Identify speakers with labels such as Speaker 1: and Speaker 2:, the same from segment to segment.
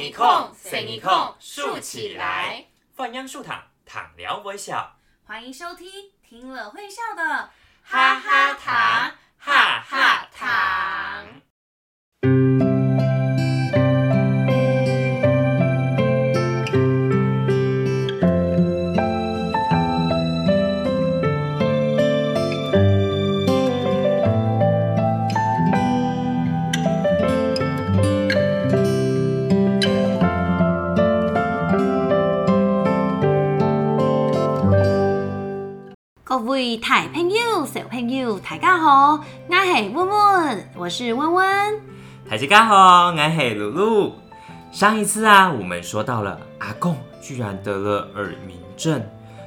Speaker 1: 一空，省一空，竖起来。
Speaker 2: 放央竖躺，躺聊微笑。
Speaker 3: 欢迎收听听了会笑的
Speaker 1: 哈哈糖，哈哈糖。
Speaker 3: 位大朋友、小朋友，大家好，我是温温，我是温温。
Speaker 2: 大家好，我是露露。上一次啊，我们说到了阿公居然得了耳鸣症，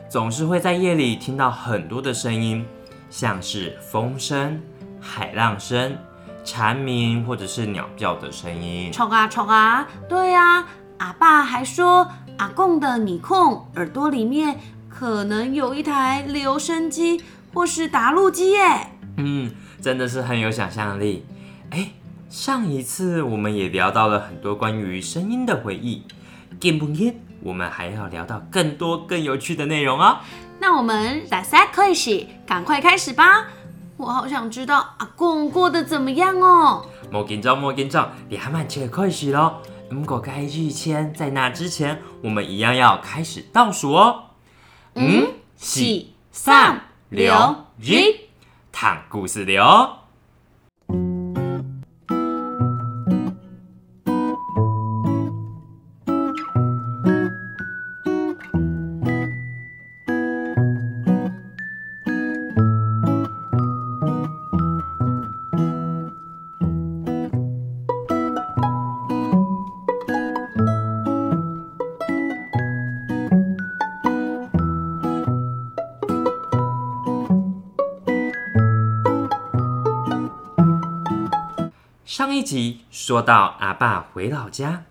Speaker 2: 总是会在夜里听到很多的声音，像是风声、海浪声、蝉鸣或者是鸟叫的声音。
Speaker 3: 冲啊冲啊！对啊，阿爸还说阿公的你控耳朵里面可能有一台留声机或是打录机耶。
Speaker 2: 嗯，真的是很有想象力。哎，上一次我们也聊到了很多关于声音的回忆，见不见？我们还要聊到更多更有趣的内容哦。
Speaker 3: 那我们大家开始，赶快开始吧！我好想知道阿公过得怎么样哦。
Speaker 2: 莫紧张，莫紧张，你还蛮切开始咯。如果开始前，在那之前，我们一样要开始倒数哦。五、四、三、六、一，谈故事了。一集说到阿爸回老家，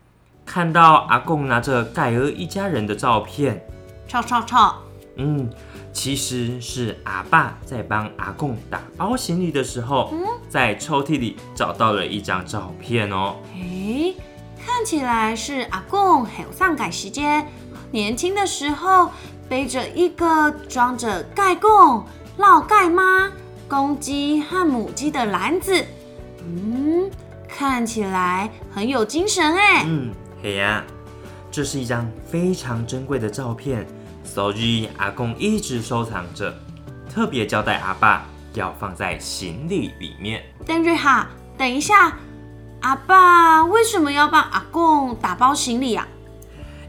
Speaker 2: 看到阿公拿着盖尔一家人的照片，
Speaker 3: 吵吵吵！
Speaker 2: 嗯，其实是阿爸在帮阿公打包行李的时候，在抽屉里找到了一张照片哦。
Speaker 3: 诶，看起来是阿公很上改时间，年轻的时候背着一个装着盖贡、烙盖妈、公鸡和母鸡的篮子，嗯，看起来很有精神哎。
Speaker 2: 嗯，嘿呀，这是一张非常珍贵的照片，所以阿公一直收藏着，特别交代阿爸要放在行李里面。
Speaker 3: 邓瑞哈，等一下，阿爸为什么要帮阿公打包行李啊？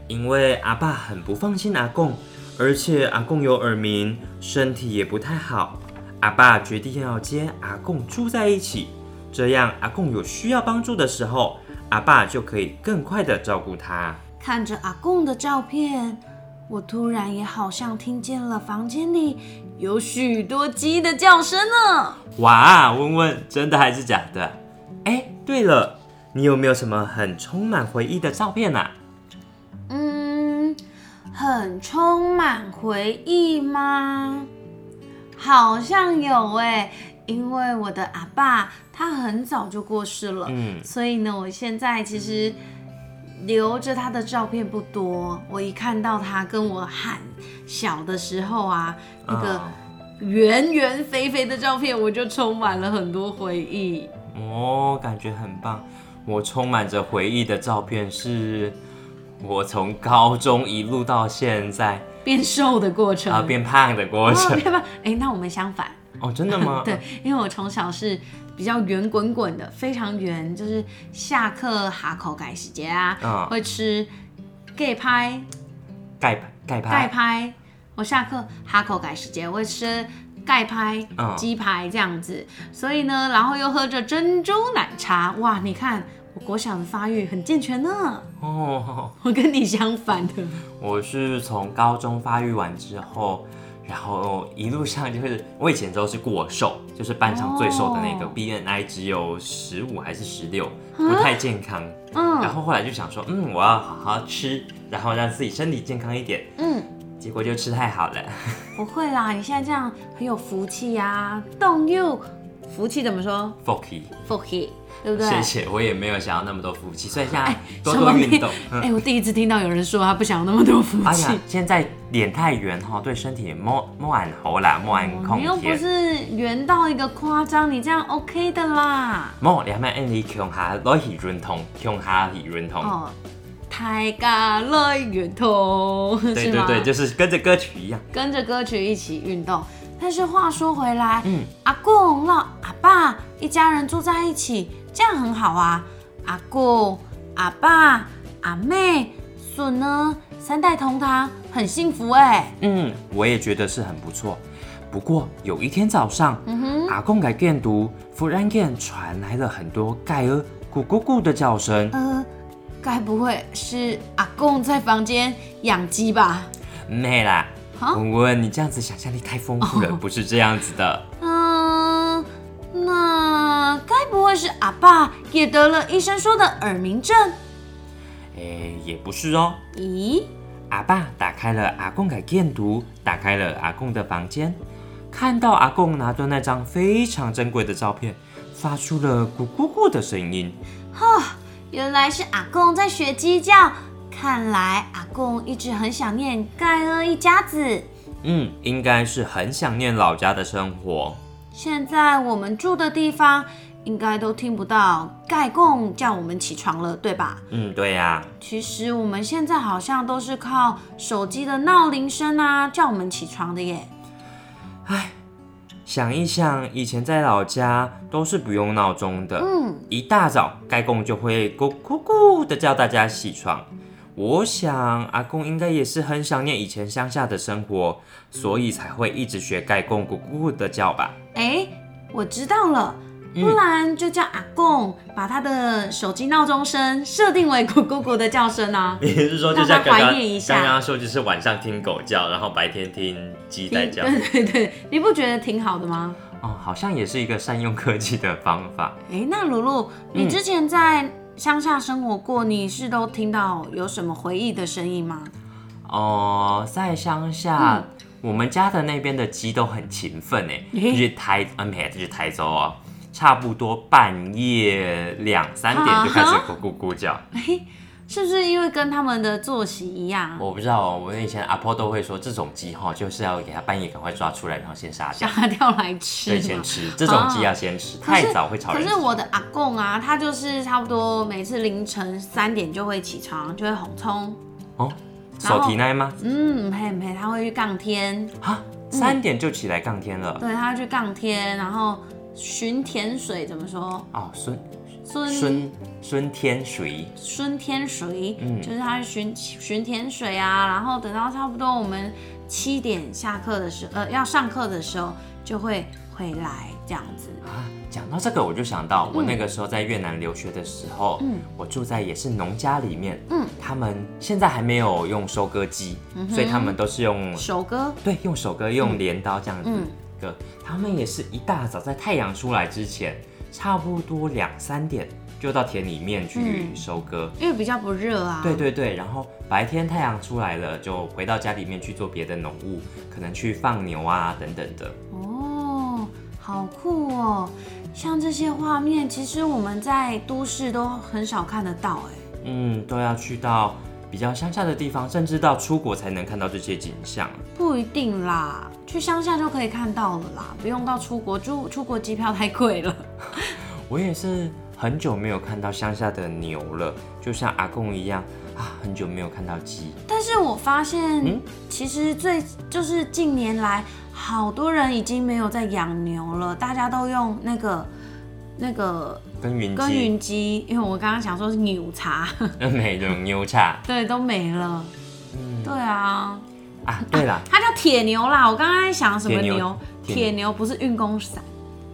Speaker 2: 因为阿爸很不放心阿公，而且阿公有耳鸣，身体也不太好。阿爸决定要接阿公住在一起，这样阿贡有需要帮助的时候，阿爸就可以更快的照顾他。
Speaker 3: 看着阿贡的照片，我突然也好像听见了房间里有许多鸡的叫声呢。
Speaker 2: 哇，问问真的还是假的？哎，对了，你有没有什么很充满回忆的照片啊？
Speaker 3: 嗯，很充满回忆吗？好像有哎，因为我的阿爸他很早就过世了，
Speaker 2: 嗯
Speaker 3: 所以呢，我现在其实留着他的照片不多。我一看到他跟我喊小的时候啊，那个
Speaker 2: 哦
Speaker 3: 圆圆肥肥的照片，我就充满了很多回忆。
Speaker 2: 哦，感觉很棒。我充满着回忆的照片是，我从高中一路到现在
Speaker 3: 变瘦的过程
Speaker 2: 啊变胖的过
Speaker 3: 哦
Speaker 2: 程。
Speaker 3: 变胖，哎、那我们相反。
Speaker 2: 哦，真的吗？
Speaker 3: 对，因为我从小是比较圆滚滚的，非常圆，就是下课哈口改时节啊，
Speaker 2: 嗯
Speaker 3: 会吃盖拍
Speaker 2: 盖盖
Speaker 3: 盖。拍。我下课哈口改时节，我会吃盖拍
Speaker 2: 嗯
Speaker 3: 鸡排这样子，所以呢，然后又喝着珍珠奶茶，哇，你看我国小的发育很健全呢，
Speaker 2: 哦，
Speaker 3: 我跟你相反的。
Speaker 2: 我是从高中发育完之后，然后一路上就是我以前都是过瘦，就是班上最瘦的那个、
Speaker 3: 哦
Speaker 2: BNI 只有十五还是十六，不太健康。然
Speaker 3: 嗯
Speaker 2: 后后来就想说，嗯，我要好好吃，然后让自己身体健康一点。
Speaker 3: 嗯，
Speaker 2: 结果就吃太好了。
Speaker 3: 不会啦，你现在这样很有福气呀、动又福气怎么说
Speaker 2: k y
Speaker 3: 福气，对不对？
Speaker 2: 谢谢，我也没有想要那么多福气，所以现在多多运动。
Speaker 3: 哎、我第一次听到有人说他不想要那么多福气。
Speaker 2: 哎呀，现在脸太圆哈，对身体莫莫按喉啦，莫按空
Speaker 3: 哦你又不。是圆到一个夸张，你这样 OK 的啦。
Speaker 2: 莫两面按你向下来去运动，向下去运动。
Speaker 3: 哦，太嘎来圆通，
Speaker 2: 对对对，就是跟着歌曲一样。
Speaker 3: 跟着歌曲一起运动。但是话说回来，
Speaker 2: 嗯
Speaker 3: 阿公、老阿爸一家人住在一起，这样很好啊。阿公、阿爸、阿妹、孙呢，三代同堂，很幸福哎。
Speaker 2: 嗯，我也觉得是很不错。不过有一天早上，阿公改电读，忽然间传来了很多盖儿咕咕咕的叫声。
Speaker 3: 呃，该不会是阿公在房间养鸡吧？
Speaker 2: 没啦，
Speaker 3: 啊
Speaker 2: 文文，你这样子想象力太丰富了，不是这样子的。
Speaker 3: 会是阿爸也得了医生说的耳鸣症？
Speaker 2: 诶，也不是哦。
Speaker 3: 咦，
Speaker 2: 阿爸打开了阿公的电读，打开了阿公的房间，看到阿公拿着那张非常珍贵的照片，发出了咕咕咕的声音。
Speaker 3: 哈原来是阿公在学鸡叫。看来阿公一直很想念盖尔一家子。
Speaker 2: 嗯，应该是很想念老家的生活。
Speaker 3: 现在我们住的地方应该都听不到盖贡叫我们起床了，对吧？
Speaker 2: 嗯，对呀、
Speaker 3: 其实我们现在好像都是靠手机的闹铃声啊叫我们起床的耶。
Speaker 2: 想一想，以前在老家都是不用闹钟的，
Speaker 3: 嗯，
Speaker 2: 一大早盖贡就会咕咕咕的叫大家起床。我想阿公应该也是很想念以前乡下的生活，所以才会一直学盖贡咕咕咕的叫吧。
Speaker 3: 哎，我知道了。不然就叫阿公把他的手机闹钟声设定为咕咕咕的叫声啊。
Speaker 2: 你是说
Speaker 3: 就像刚刚让他怀念一下刚刚
Speaker 2: 说，就是晚上听狗叫，然后白天听鸡在叫
Speaker 3: 对对对，你不觉得挺好的吗？
Speaker 2: 哦，好像也是一个善用科技的方法。
Speaker 3: 哎，那露露，你之前在乡下生活过，你是都听到有什么回忆的声音吗？
Speaker 2: 哦，在乡下，我们家的那边的鸡都很勤奋哎，
Speaker 3: 诶
Speaker 2: 就是台，嗯，没，就是台州哦，差不多半夜两三点就开始
Speaker 3: 啊
Speaker 2: 咕咕咕叫。
Speaker 3: 哎，是不是因为跟他们的作息一样，
Speaker 2: 我不知道哦，我以前阿婆都会说，这种鸡哈就是要给它半夜赶快抓出来，然后先杀掉，
Speaker 3: 杀掉来吃
Speaker 2: 对，
Speaker 3: 吗
Speaker 2: 先？吃。这种鸡要先吃，太早会吵
Speaker 3: 可。是我的阿公啊，他就是差不多每次凌晨三点就会起床，就会哄葱。
Speaker 2: 哦，手提奶吗？
Speaker 3: 嗯，嘿嘿，他会去杠天，
Speaker 2: 啊，三点就起来杠天了。
Speaker 3: 对，他会去杠天，然后巡田水怎么说？
Speaker 2: 哦，孙
Speaker 3: 孙
Speaker 2: 孙孙天水，
Speaker 3: 孙天水，
Speaker 2: 嗯。
Speaker 3: 就是他去巡巡田水啊，然后等到差不多我们七点下课的时候，呃，要上课的时候就会回来这样子。
Speaker 2: 啊，讲到这个，我就想到我那个时候在越南留学的时候，
Speaker 3: 嗯。
Speaker 2: 我住在也是农家里面，
Speaker 3: 嗯，
Speaker 2: 他们现在还没有用收割机，嗯所以他们都是用
Speaker 3: 手割，
Speaker 2: 对用手割用镰刀这样子他们也是一大早在太阳出来之前，差不多两三点就到田里面去
Speaker 3: 嗯
Speaker 2: 收割。
Speaker 3: 因为比较不热啊。
Speaker 2: 对对对，然后白天太阳出来了，就回到家里面去做别的农务，可能去放牛啊等等的。
Speaker 3: 哦，好酷哦！像这些画面，其实我们在都市都很少看得到哎。
Speaker 2: 嗯，都要去到比较乡下的地方，甚至到出国才能看到这些景象。
Speaker 3: 不一定啦，去乡下就可以看到了啦，不用到出国，出出国机票太贵了。
Speaker 2: 我也是很久没有看到乡下的牛了，就像阿公一样啊，很久没有看到鸡。
Speaker 3: 但是我发现，
Speaker 2: 嗯
Speaker 3: 其实最就是近年来，好多人已经没有在养牛了，大家都用那个那个
Speaker 2: 耕耘
Speaker 3: 耕
Speaker 2: 机，
Speaker 3: 耘机，因为我刚刚想说是牛茶，
Speaker 2: 每种牛茶。
Speaker 3: 对，都没了。
Speaker 2: 嗯。
Speaker 3: 对啊，
Speaker 2: 啊，对了，
Speaker 3: 它叫铁牛啦。我刚刚在想什么
Speaker 2: 铁牛
Speaker 3: 牛？
Speaker 2: 铁
Speaker 3: 铁牛不是运功伞。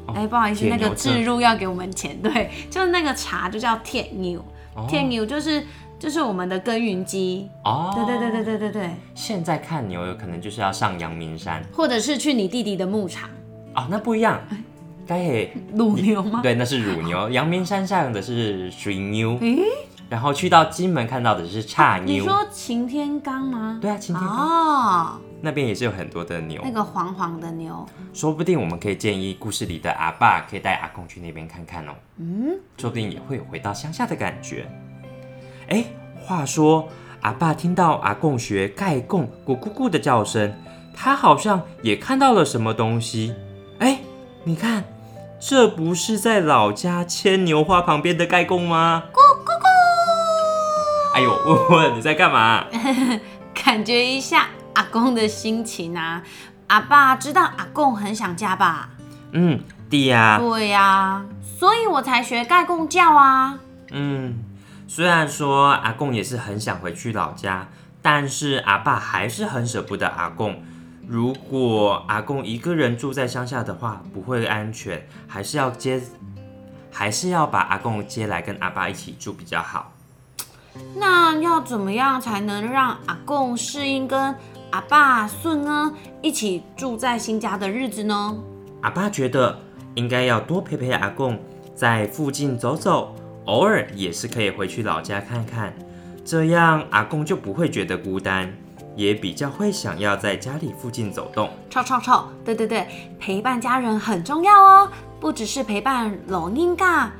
Speaker 2: 哦
Speaker 3: 哎、不好意思，那个置入要给我们钱，对，就是那个茶就叫铁牛，
Speaker 2: 哦。
Speaker 3: 铁牛就是就是我们的耕耘机，
Speaker 2: 哦，
Speaker 3: 对对对对对对。对，
Speaker 2: 现在看牛有可能就是要上阳明山。
Speaker 3: 或者是去你弟弟的牧场。
Speaker 2: 哦，那不一样，该也
Speaker 3: 乳牛吗？
Speaker 2: 对，那是乳牛，阳明山上的是水牛，
Speaker 3: 诶，
Speaker 2: 然后去到金门看到的是叉牛。
Speaker 3: 你说擎天岗吗？
Speaker 2: 对啊，擎天岗。
Speaker 3: 哦，
Speaker 2: 那边也是有很多的牛
Speaker 3: 那，个黄黄的牛，
Speaker 2: 说不定我们可以建议故事里的阿爸可以带阿公去那边看看哦。
Speaker 3: 嗯，
Speaker 2: 说不定也会有回到乡下的感觉。哎，话说阿爸听到阿公学盖贡咕咕咕的叫声，他好像也看到了什么东西。哎，你看，这不是在老家牵牛花旁边的盖贡吗？咕咕咕！哎呦，问 问你在干嘛？
Speaker 3: 感觉一下阿公的心情啊。阿爸知道阿公很想家吧？
Speaker 2: 嗯，对呀、
Speaker 3: 对呀、所以我才学盖贡叫啊。
Speaker 2: 嗯，虽然说阿公也是很想回去老家，但是阿爸还是很舍不得阿公。如果阿公一个人住在乡下的话，不会安全，还是要接，还是要把阿公接来跟阿爸一起住比较好。
Speaker 3: 那要怎么样才能让阿公适应跟阿爸、孙呢一起住在新家的日子呢？
Speaker 2: 阿爸觉得应该要多陪陪阿公，在附近走走，偶尔也是可以回去老家看看，这样阿公就不会觉得孤单，也比较会想要在家里附近走动。
Speaker 3: 臭臭臭！对对对，陪伴家人很重要哦，不只是陪伴老人家，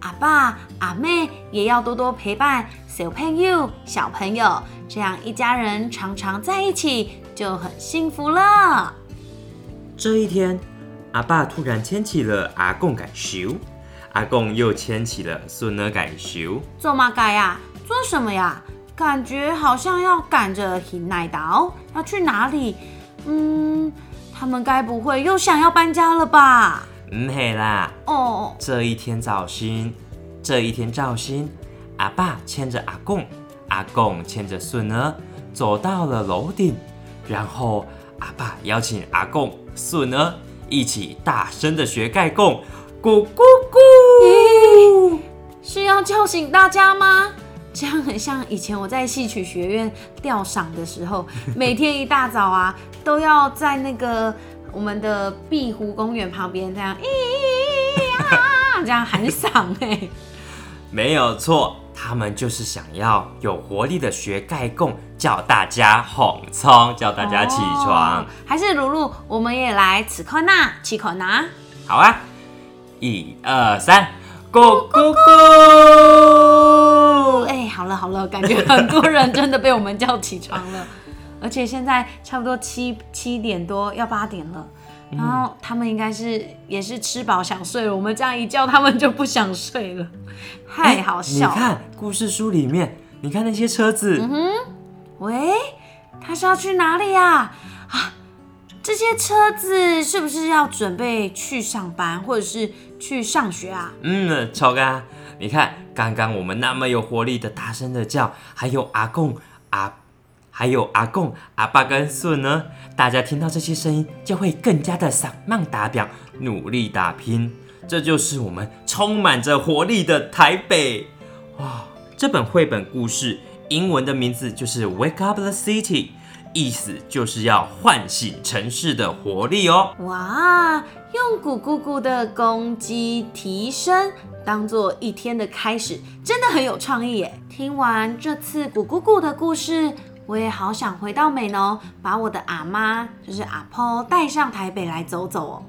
Speaker 3: 阿爸阿妹也要多多陪伴小朋友小朋友，这样一家人常常在一起就很幸福了。
Speaker 2: 这一天，阿爸突然牵起了阿公改修，阿公又牵起了孙儿改修。
Speaker 3: 做嘛改呀？做什么呀？感觉好像要赶着 hin 奈岛，要去哪里？嗯，他们该不会又想要搬家了吧？
Speaker 2: 嗯嘿啦，
Speaker 3: 哦，
Speaker 2: 这一天早新，这一天早新，阿爸牵着阿公，阿公牵着孙儿走到了楼顶，然后阿爸邀请阿公、孙儿一起大声的学盖贡，咕咕咕。
Speaker 3: 是要叫醒大家吗？这样很像以前我在戏曲学院吊嗓的时候，每天一大早啊，都要在那个我们的碧湖公园旁边这样咦啊，这样喊嗓哎、
Speaker 2: 没有错，他们就是想要有活力的学盖供，叫大家哄聪，叫大家起床。
Speaker 3: 哦还是露露，我们也来此刻那起口拿。
Speaker 2: 好啊，一二三，咕咕咕！
Speaker 3: 哎、好了，感觉很多人真的被我们叫起床了，而且现在差不多七七点多要八点了。然后他们应该是也是吃饱想睡了，我们这样一叫，他们就不想睡了，太好笑
Speaker 2: 你看故事书里面，你看那些车子，嗯哼。
Speaker 3: 喂，他是要去哪里呀、啊？这些车子是不是要准备去上班或者是去上学啊？
Speaker 2: 嗯，超哥，你看刚刚我们那么有活力的大声的叫，还有阿公阿，还有阿公阿爸跟孙呢，大家听到这些声音就会更加的散漫打表，努力打拼，这就是我们充满着活力的台北。哇，这本绘本故事英文的名字就是《Wake Up the City》，意思就是要唤醒城市的活力哦。
Speaker 3: 哇，用咕咕咕的公鸡提升当做一天的开始，真的很有创意耶！听完这次咕咕咕的故事，我也好想回到美浓，把我的阿妈，就是阿婆带上台北来走走哦。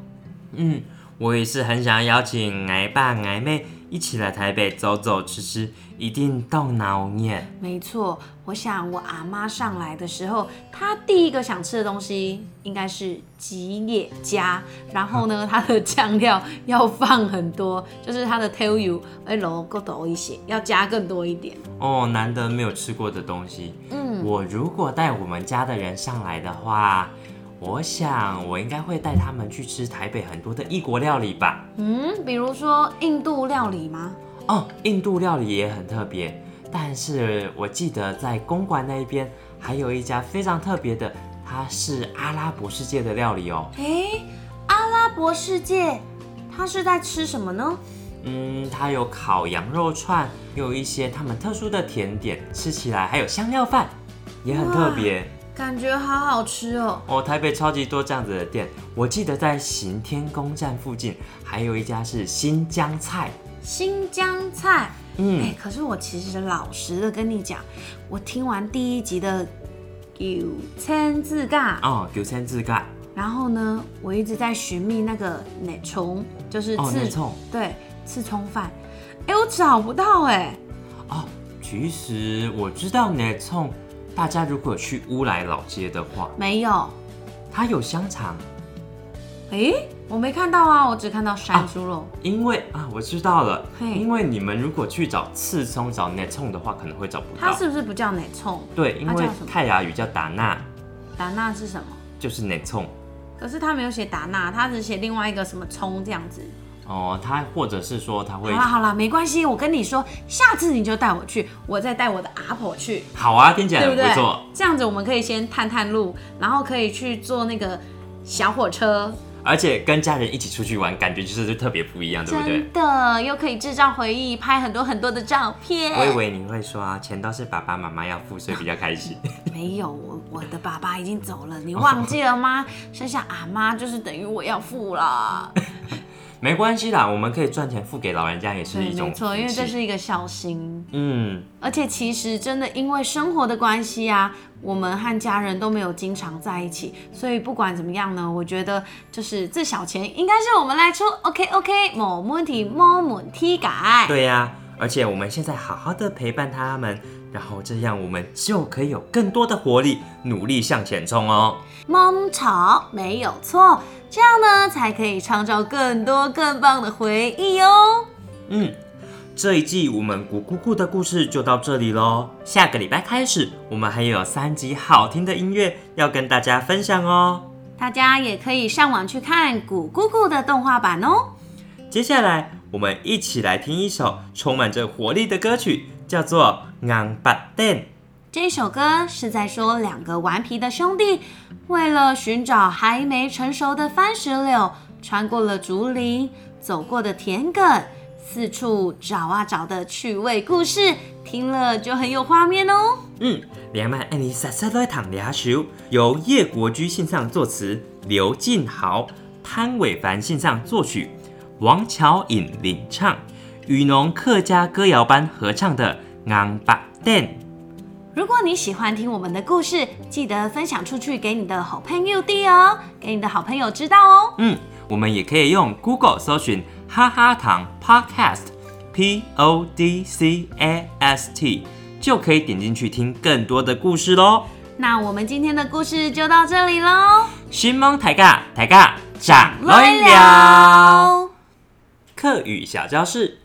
Speaker 2: 嗯，我也是很想邀请矮爸矮妹一起来台北走走吃吃，一定到脑念。
Speaker 3: 没错，我想我阿妈上来的时候，她第一个想吃的东西应该是吉野家，然后呢，它的酱料要放很多，就是它的 tell you 哎楼够多一些，要加更多一点。
Speaker 2: 哦，难得没有吃过的东西。
Speaker 3: 嗯，
Speaker 2: 我如果带我们家的人上来的话，我想我应该会带他们去吃台北很多的异国料理吧。
Speaker 3: 嗯，比如说印度料理吗？
Speaker 2: 哦，印度料理也很特别，但是我记得在公馆那一边还有一家非常特别的，它是阿拉伯世界的料理哦。
Speaker 3: 诶，阿拉伯世界，它是在吃什么呢？
Speaker 2: 嗯，它有烤羊肉串，有一些他们特殊的甜点，吃起来还有香料饭，也很特别
Speaker 3: 感觉好好吃哦。
Speaker 2: 哦。台北超级多这样子的店，我记得在行天宫站附近还有一家是新疆菜，
Speaker 3: 新疆菜，哎、
Speaker 2: 嗯，
Speaker 3: 可是我其实老实的跟你讲，我听完第一集的九千字盖。
Speaker 2: 哦，九千字盖。
Speaker 3: 然后呢，我一直在寻觅那个奶虫，就是
Speaker 2: 哦，
Speaker 3: 刺
Speaker 2: 内葱。
Speaker 3: 对，刺葱饭。哎，我找不到哎。
Speaker 2: 哦，其实我知道奶葱，大家如果去乌来老街的话，
Speaker 3: 没有。
Speaker 2: 它有香肠。
Speaker 3: 哎，我没看到啊，我只看到山猪肉。
Speaker 2: 因为啊，我知道了，因为你们如果去找刺葱、找奶葱的话，可能会找不到它。
Speaker 3: 是不是不叫奶葱？
Speaker 2: 对，因为泰雅语叫达纳，
Speaker 3: 达纳是什么？
Speaker 2: 就是奶葱。
Speaker 3: 可是他没有写达纳，他只写另外一个什么葱这样子。
Speaker 2: 哦，他或者是说他会
Speaker 3: 好啦好啦，没关系，我跟你说，下次你就带我去，我再带我的阿婆去，
Speaker 2: 好啊，听起来
Speaker 3: 不对
Speaker 2: 很不错。？
Speaker 3: 这样子我们可以先探探路，然后可以去坐那个小火车，
Speaker 2: 而且跟家人一起出去玩，感觉就是特别不一样，对不对
Speaker 3: 真？的又可以制造回忆，拍很多很多的照片。
Speaker 2: 我以为你会说啊，钱都是爸爸妈妈要付，所以比较开心。
Speaker 3: 没有，我我的爸爸已经走了，你忘记了吗？剩下阿妈就是等于我要付了。
Speaker 2: 没关系啦，我们可以赚钱付给老人家，也是，一种
Speaker 3: 没错，因为这是一个孝心。
Speaker 2: 嗯，
Speaker 3: 而且其实真的因为生活的关系啊，我们和家人都没有经常在一起，所以不管怎么样呢，我觉得就是这小钱应该是我们来出，OK OK，某问题某问题改。
Speaker 2: 对呀、而且我们现在好好的陪伴他们，然后这样我们就可以有更多的活力，努力向前冲哦。
Speaker 3: 梦吵没有错，这样呢才可以创造更多更棒的回忆哦。
Speaker 2: 嗯，这一季我们古姑姑的故事就到这里喽。下个礼拜开始，我们还有三集好听的音乐要跟大家分享哦。
Speaker 3: 大家也可以上网去看《古姑姑》的动画版哦。
Speaker 2: 接下来，我们一起来听一首充满着活力的歌曲，叫做《昂巴蛋》。
Speaker 3: 这首歌是在说两个顽皮的兄弟，为了寻找还没成熟的番石榴，穿过了竹林，走过的田埂，四处找啊找的趣味故事，听了就很有画面哦。
Speaker 2: 嗯，两万安妮莎莎来躺俩手，由叶国居信上作词，刘敬豪、潘伟凡信上作曲，王乔颖领唱，雨农客家歌谣班合唱的《昂巴蛋》。
Speaker 3: 如果你喜欢听我们的故事，记得分享出去给你的好朋友弟哦，给你的好朋友知道哦。
Speaker 2: 嗯，我们也可以用 Google 搜寻“哈哈糖 Podcast”，P O D C A S T，就可以点进去听更多的故事喽。
Speaker 3: 那我们今天的故事就到这里喽，
Speaker 2: 新蒙抬尬抬尬长
Speaker 3: 来
Speaker 2: 来了，课语小教室。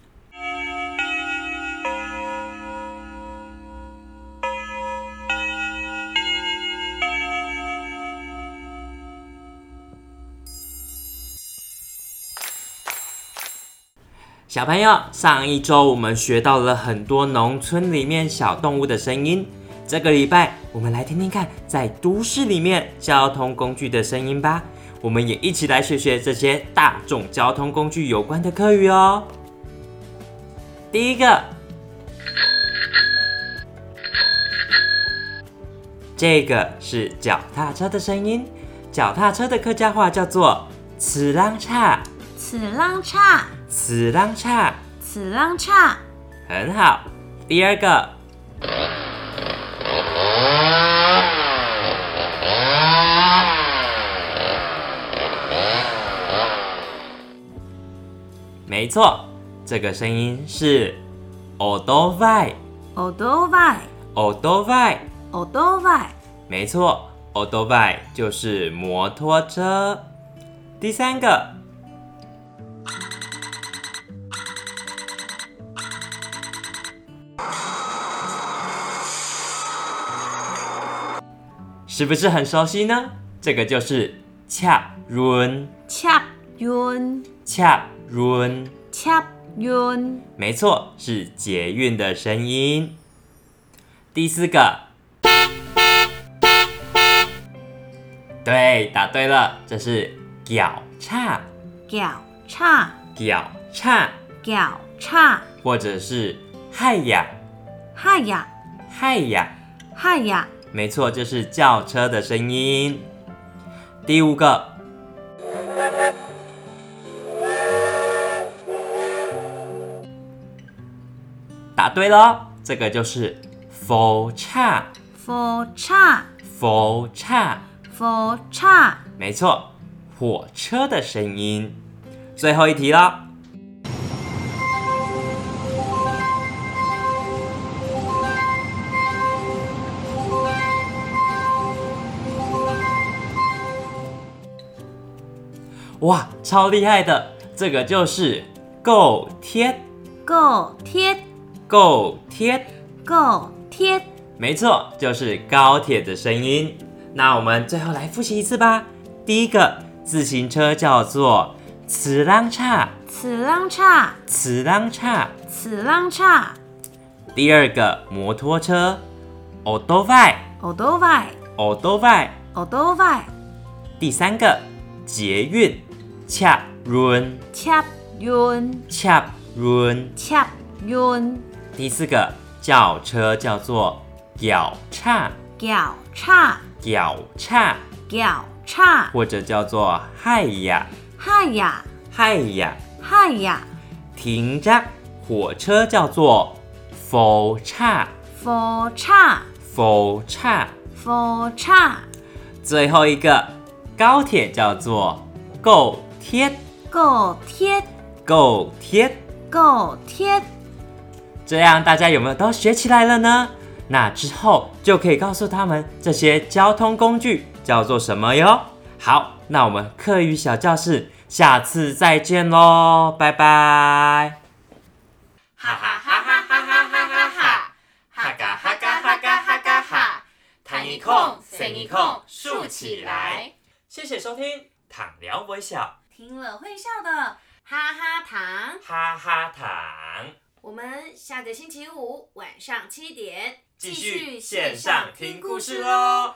Speaker 2: 小朋友，上一周我们学到了很多农村里面小动物的声音。这个礼拜，我们来听听看在都市里面交通工具的声音吧。我们也一起来学学这些大众交通工具有关的课语哦。第一个，这个是脚踏车的声音。脚踏车的客家话叫做“此啷叉”，
Speaker 3: 此浪叉，
Speaker 2: 此浪差。
Speaker 3: 此浪差，
Speaker 2: 很好。第二个，没错，这个声音是 o d o v a i
Speaker 3: 奥多外
Speaker 2: ，o d o v a i
Speaker 3: 奥多外，
Speaker 2: 没错。O d o v a i 就是摩托车。第三个，是不是很熟悉呢？这个就是恰润，
Speaker 3: 恰运，
Speaker 2: 恰润，
Speaker 3: 恰运，
Speaker 2: 没错，是捷运的声音。第四个，对，答对了，这是脚叉，
Speaker 3: 脚叉，
Speaker 2: 脚叉，
Speaker 3: 脚叉，
Speaker 2: 或者是嗨呀，
Speaker 3: 嗨呀，
Speaker 2: 嗨呀，
Speaker 3: 嗨呀，
Speaker 2: 没错，就是轿车的声音。第五个，答对了，这个就是否叉，
Speaker 3: 佛叉，
Speaker 2: 火叉，
Speaker 3: 火叉，
Speaker 2: 没错，火车的声音。最后一题了。哇，超厉害的！这个就是够贴，
Speaker 3: 够贴，
Speaker 2: 够贴，
Speaker 3: 够贴。
Speaker 2: 没错，就是高铁的声音。那我们最后来复习一次吧。第一个自行车叫做“此啷叉”，
Speaker 3: 此啷叉，
Speaker 2: 此啷叉，
Speaker 3: 此啷叉。
Speaker 2: 第二个摩托车 o d o v a i
Speaker 3: o d o v a i
Speaker 2: o d o v a i
Speaker 3: o d o v a i
Speaker 2: 第三个捷运。恰润，
Speaker 3: 恰润，
Speaker 2: 恰润，
Speaker 3: 恰润。
Speaker 2: 第四个轿车叫做轿叉，
Speaker 3: 轿叉，
Speaker 2: 轿叉，
Speaker 3: 轿叉，
Speaker 2: 或者叫做嗨呀，
Speaker 3: 嗨呀，
Speaker 2: 嗨呀，
Speaker 3: 嗨呀。
Speaker 2: 停着，火车叫做火叉，
Speaker 3: 火叉，
Speaker 2: 火叉，
Speaker 3: 火叉。
Speaker 2: 最后一个高铁叫做够。贴，
Speaker 3: 够贴，
Speaker 2: 够贴，
Speaker 3: 够贴。
Speaker 2: 这样大家有没有都学起来了呢？那之后就可以告诉他们这些交通工具叫做什么哟。好，那我们课余小教室下次再见喽，拜拜。
Speaker 1: 哈哈哈哈哈哈哈哈哈，哈嘎哈嘎哈嘎哈嘎哈，弹一空，伸一空，竖起来。
Speaker 2: 谢谢收听，躺聊微笑。
Speaker 3: 听了会笑的哈哈糖，
Speaker 2: 哈哈糖。
Speaker 3: 我们下个星期五晚上七点
Speaker 2: 继续线上听故事喽。